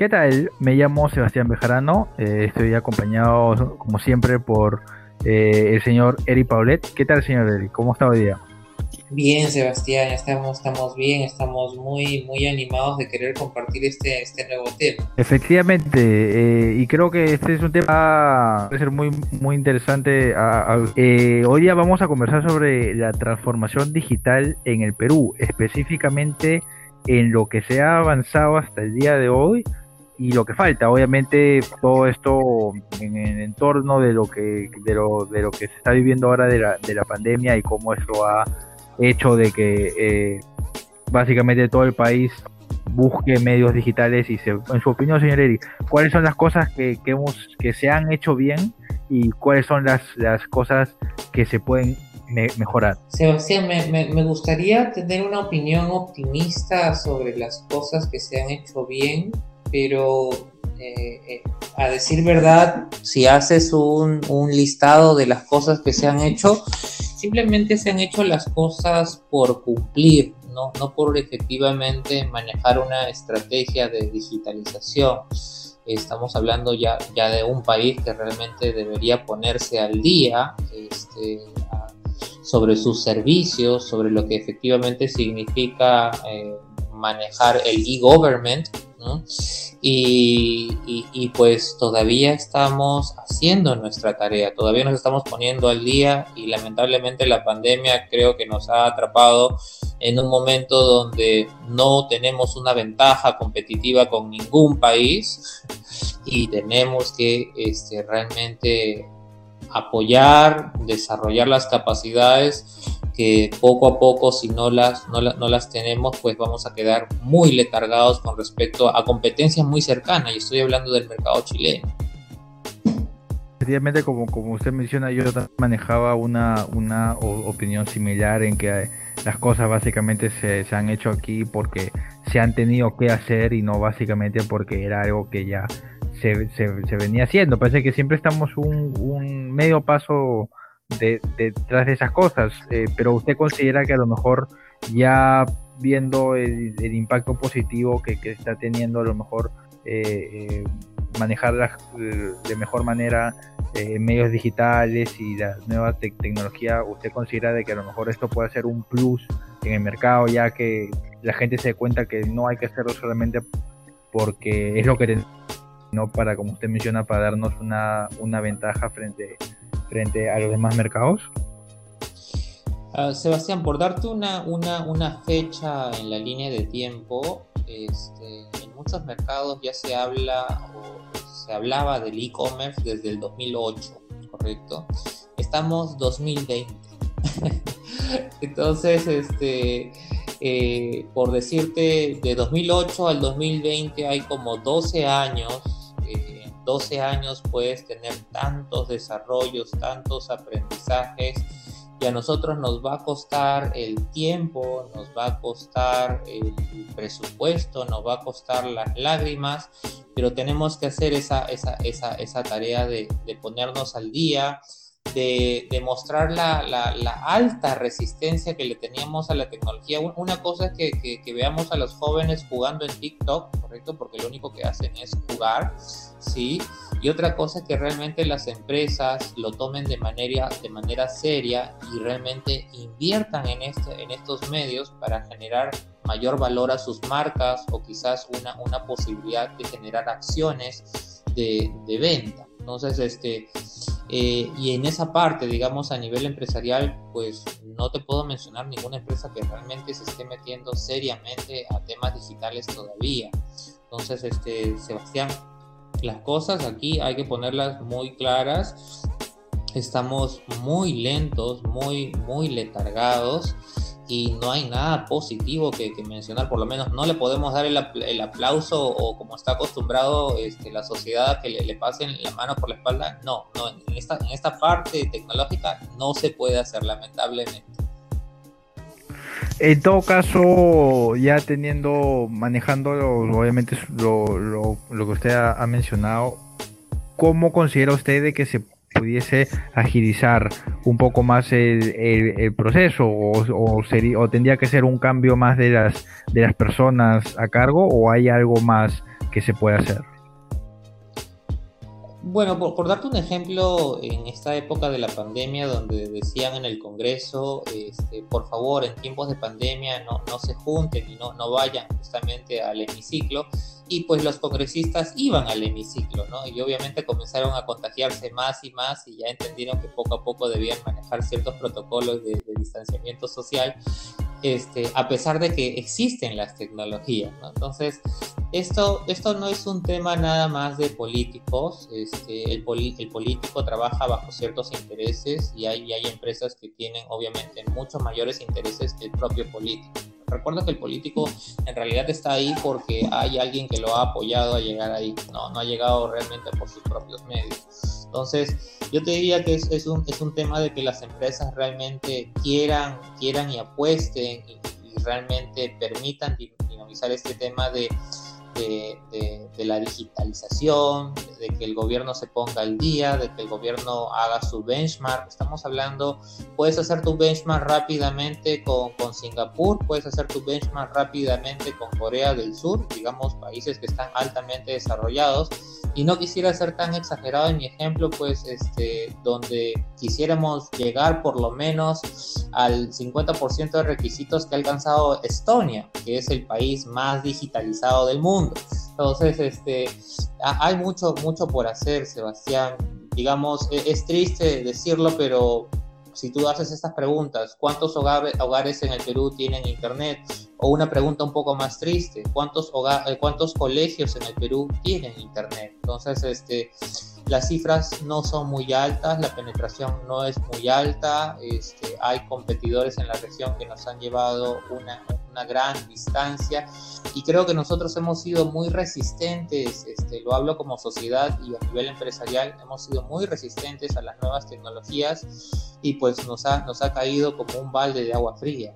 ¿Qué tal? Me llamo Sebastián Bejarano, eh, estoy acompañado como siempre por eh, el señor Eri Paulet. ¿Qué tal, señor Eri? ¿Cómo está hoy día? Bien, Sebastián, estamos, estamos bien, estamos muy, muy animados de querer compartir este, este nuevo tema. Efectivamente, eh, y creo que este es un tema que puede ser muy, muy interesante. hoy día vamos a conversar sobre la transformación digital en el Perú, específicamente en lo que se ha avanzado hasta el día de hoy y lo que falta. Obviamente todo esto en el entorno de lo que de lo, de lo que se está viviendo ahora de la, de la pandemia y cómo eso ha hecho de que eh, básicamente todo el país busque medios digitales y se, en su opinión señor Eri, cuáles son las cosas que, que, hemos, que se han hecho bien y cuáles son las, las cosas que se pueden mejorar. Sebastián, me, me, gustaría tener una opinión optimista sobre las cosas que se han hecho bien pero eh, eh, a decir verdad, si haces un, listado de las cosas que se han hecho, simplemente se han hecho las cosas por cumplir, no, no por efectivamente manejar una estrategia de digitalización. Estamos hablando ya, ya de un país que realmente debería ponerse al día este, sobre sus servicios, sobre lo que efectivamente significa eh, manejar el e-government, y, pues todavía estamos haciendo nuestra tarea, todavía nos estamos poniendo al día y lamentablemente la pandemia creo que nos ha atrapado en un momento donde no tenemos una ventaja competitiva con ningún país y tenemos que este, realmente apoyar, desarrollar las capacidades que poco a poco, si no las, no, no, las tenemos, pues vamos a quedar muy letargados con respecto a competencias muy cercanas, y estoy hablando del mercado chileno. Efectivamente, como, como usted menciona, yo manejaba una, una opinión similar en que las cosas básicamente se, se, han hecho aquí porque se han tenido que hacer y no básicamente porque era algo que ya se, se, venía haciendo. Parece que siempre estamos un, un medio paso detrás de, esas cosas, eh, pero usted considera que a lo mejor ya viendo el, impacto positivo que, está teniendo, a lo mejor eh, eh, manejar de mejor manera medios digitales y la nueva tecnología, ¿usted considera de que a lo mejor esto puede ser un plus en el mercado, ya que la gente se dé cuenta que no hay que hacerlo solamente porque es lo que tenemos, no para, como usted menciona, para darnos una, una ventaja frente a frente a los demás mercados? Ah, Sebastián, por darte una, una, una, fecha en la línea de tiempo, este, en muchos mercados ya se habla o se hablaba del e-commerce desde el 2008, ¿correcto? Estamos 2020. Entonces, este, eh, por decirte, de 2008 al 2020 hay como 12 años 12 años puedes tener tantos desarrollos, tantos aprendizajes y a nosotros nos va a costar el tiempo, nos va a costar el presupuesto, nos va a costar las lágrimas, pero tenemos que hacer esa, esa, esa, esa tarea de, de, ponernos al día, de demostrar la, la, la, alta resistencia que le teníamos a la tecnología. Una cosa es que, que, que veamos a los jóvenes jugando en TikTok, ¿correcto? Porque lo único que hacen es jugar ¿sí? Y otra cosa es que realmente las empresas lo tomen de manera, de manera seria y realmente inviertan en, este, en estos medios para generar mayor valor a sus marcas o quizás una, una posibilidad de generar acciones de, de venta. Entonces, este, eh, y en esa parte, digamos, a nivel empresarial, pues no te puedo mencionar ninguna empresa que realmente se esté metiendo seriamente a temas digitales todavía. Entonces, este, Sebastián, las cosas aquí hay que ponerlas muy claras. Estamos muy lentos, muy, muy letargados y no hay nada positivo que, mencionar, por lo menos no le podemos dar el, aplauso o como está acostumbrado este, la sociedad que le, le, pasen la mano por la espalda. No, no en, esta, en esta parte tecnológica no se puede hacer, lamentablemente. En todo caso, ya teniendo, manejando obviamente lo, lo, lo que usted ha, mencionado, ¿cómo considera usted de que se pudiese agilizar un poco más el, proceso o, o, o, tendría que ser un cambio más de las de las personas a cargo o hay algo más que se puede hacer. Bueno, por, darte un ejemplo, en esta época de la pandemia, donde decían en el Congreso, este, por favor, en tiempos de pandemia no, no se junten y no, no vayan justamente al hemiciclo, y pues los congresistas iban al hemiciclo, ¿no? Y obviamente comenzaron a contagiarse más y más y ya entendieron que poco a poco debían manejar ciertos protocolos de, distanciamiento social, este, a pesar de que existen las tecnologías, ¿no? Entonces, esto, esto no es un tema nada más de políticos, este, el, el político trabaja bajo ciertos intereses y hay, hay empresas que tienen obviamente muchos mayores intereses que el propio político. Recuerda que el político en realidad está ahí porque hay alguien que lo ha apoyado a llegar ahí, no, no ha llegado realmente por sus propios medios. Entonces, yo te diría que es, un, es un tema de que las empresas realmente quieran, quieran y apuesten y, y realmente permitan dinamizar este tema de de, la digitalización, de que el gobierno se ponga al día, de que el gobierno haga su benchmark. Estamos hablando, puedes hacer tu benchmark rápidamente con, Singapur, puedes hacer tu benchmark rápidamente con Corea del Sur, digamos países que están altamente desarrollados. Y no quisiera ser tan exagerado en mi ejemplo, pues este, donde quisiéramos llegar por lo menos al 50% de requisitos que ha alcanzado Estonia, que es el país más digitalizado del mundo. Entonces, este, hay mucho, mucho por hacer, Sebastián. Digamos, e, es triste decirlo, pero si tú haces estas preguntas, ¿cuántos hogares en el Perú tienen internet? O una pregunta un poco más triste, ¿cuántos, eh, cuántos colegios en el Perú tienen internet? Entonces, este, las cifras no son muy altas, la penetración no es muy alta, este, hay competidores en la región que nos han llevado una, una gran distancia y creo que nosotros hemos sido muy resistentes, este, lo hablo como sociedad y a nivel empresarial, hemos sido muy resistentes a las nuevas tecnologías y pues nos ha, nos ha caído como un balde de agua fría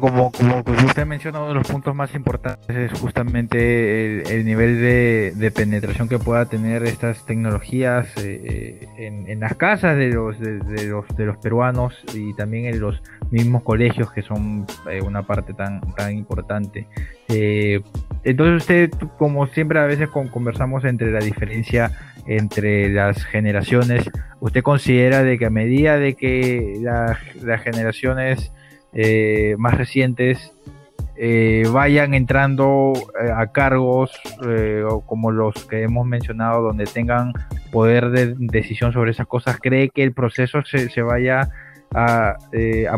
como, como usted menciona, uno de los puntos más importantes es justamente el, nivel de, penetración que pueda tener estas tecnologías eh, eh, en, las casas de los, de, los, de los peruanos y también en los mismos colegios que son eh, una parte tan, tan importante. entonces usted, como siempre a veces conversamos entre la diferencia entre las generaciones, ¿usted considera de que a medida de que las generaciones eh, más recientes eh, vayan entrando eh, a cargos como los que hemos mencionado, donde tengan poder de decisión sobre esas cosas, cree que el proceso se, vaya a,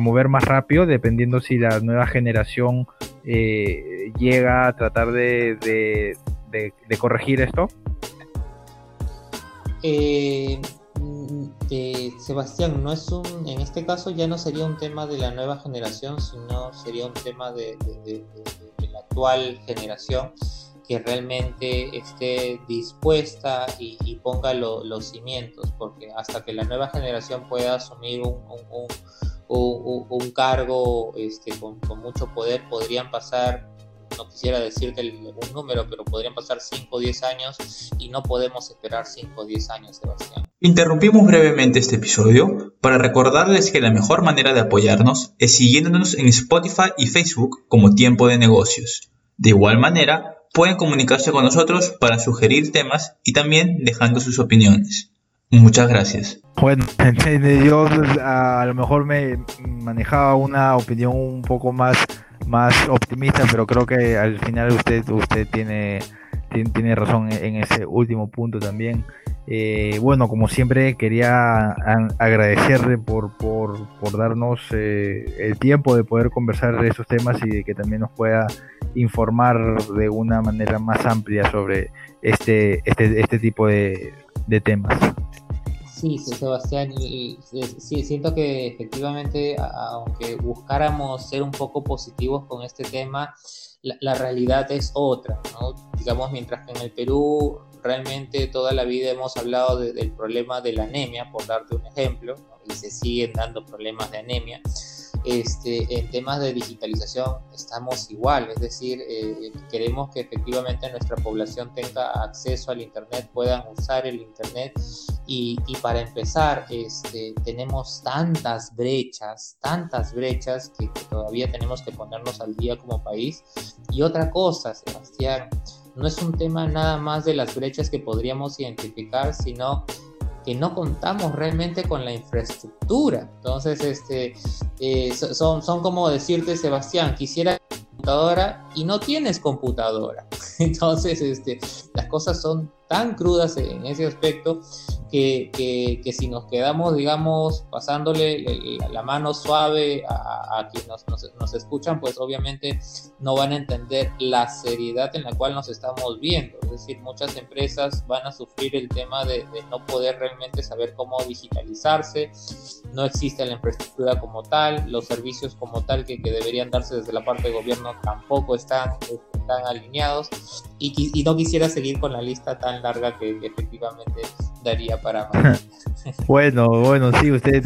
mover más rápido, dependiendo si la nueva generación llega a tratar de, de corregir esto? Sebastián, no es un, en este caso ya no sería un tema de la nueva generación, sino sería un tema de, la actual generación que realmente esté dispuesta y, ponga los cimientos, porque hasta que la nueva generación pueda asumir un, cargo este, con, mucho poder, podrían pasar no quisiera decirte un número, pero podrían pasar 5 o 10 años y no podemos esperar 5 o 10 años, Sebastián. Interrumpimos brevemente este episodio para recordarles que la mejor manera de apoyarnos es siguiéndonos en Spotify y Facebook como Tiempo de Negocios. De igual manera, pueden comunicarse con nosotros para sugerir temas y también dejando sus opiniones. Muchas gracias. Bueno, yo a lo mejor me manejaba una opinión un poco más más optimista, pero creo que al final usted usted tiene tiene, razón en ese último punto también. Eh, bueno, como siempre quería agradecerle por, por, por darnos eh, el tiempo de poder conversar de esos temas y de que también nos pueda informar de una manera más amplia sobre este, este, este tipo de temas. Sí, Sebastián, sí, siento que efectivamente, aunque buscáramos ser un poco positivos con este tema, la, realidad es otra, ¿no? Digamos, mientras que en el Perú realmente toda la vida hemos hablado del problema de la anemia, por darte un ejemplo, y se siguen dando problemas de anemia. Este, en temas de digitalización estamos igual, es decir, eh, queremos que efectivamente nuestra población tenga acceso al Internet, puedan usar el Internet Y, para empezar, este, tenemos tantas brechas, tantas brechas que, todavía tenemos que ponernos al día como país. Y otra cosa, Sebastián, no es un tema nada más de las brechas que podríamos identificar, sino que no contamos realmente con la infraestructura. Entonces, este, eh, son, son como decirte, Sebastián, quisiera computadora y no tienes computadora. Entonces, este, las cosas son tan crudas en ese aspecto que, que, si nos quedamos, digamos, pasándole la, mano suave a, a quienes nos, nos, escuchan, pues obviamente no van a entender la seriedad en la cual nos estamos viendo. Es decir, muchas empresas van a sufrir el tema de, de no poder realmente saber cómo digitalizarse, no existe la infraestructura como tal, los servicios como tal que, que deberían darse desde la parte de gobierno tampoco están, están alineados y, y no quisiera seguir con la lista tan larga que, efectivamente daría para bueno, bueno, sí, usted,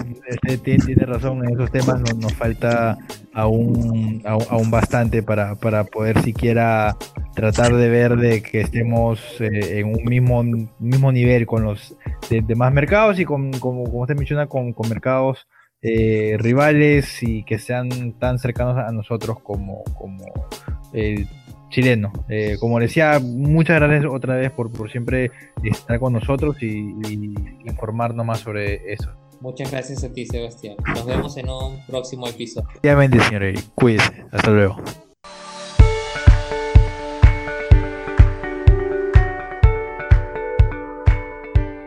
tiene, razón, en esos temas nos, nos falta aún, aún, bastante para, para, poder siquiera tratar de ver de que estemos eh, en un mismo, mismo nivel con los demás mercados y con, como, como usted menciona, con, con mercados eh, rivales y que sean tan cercanos a nosotros como, como eh, chileno. Eh, como decía, muchas gracias otra vez por, por siempre estar con nosotros y, informarnos más sobre eso. Muchas gracias a ti, Sebastián. Nos vemos en un próximo episodio. Obviamente, señor Eric. Cuídese. Hasta luego.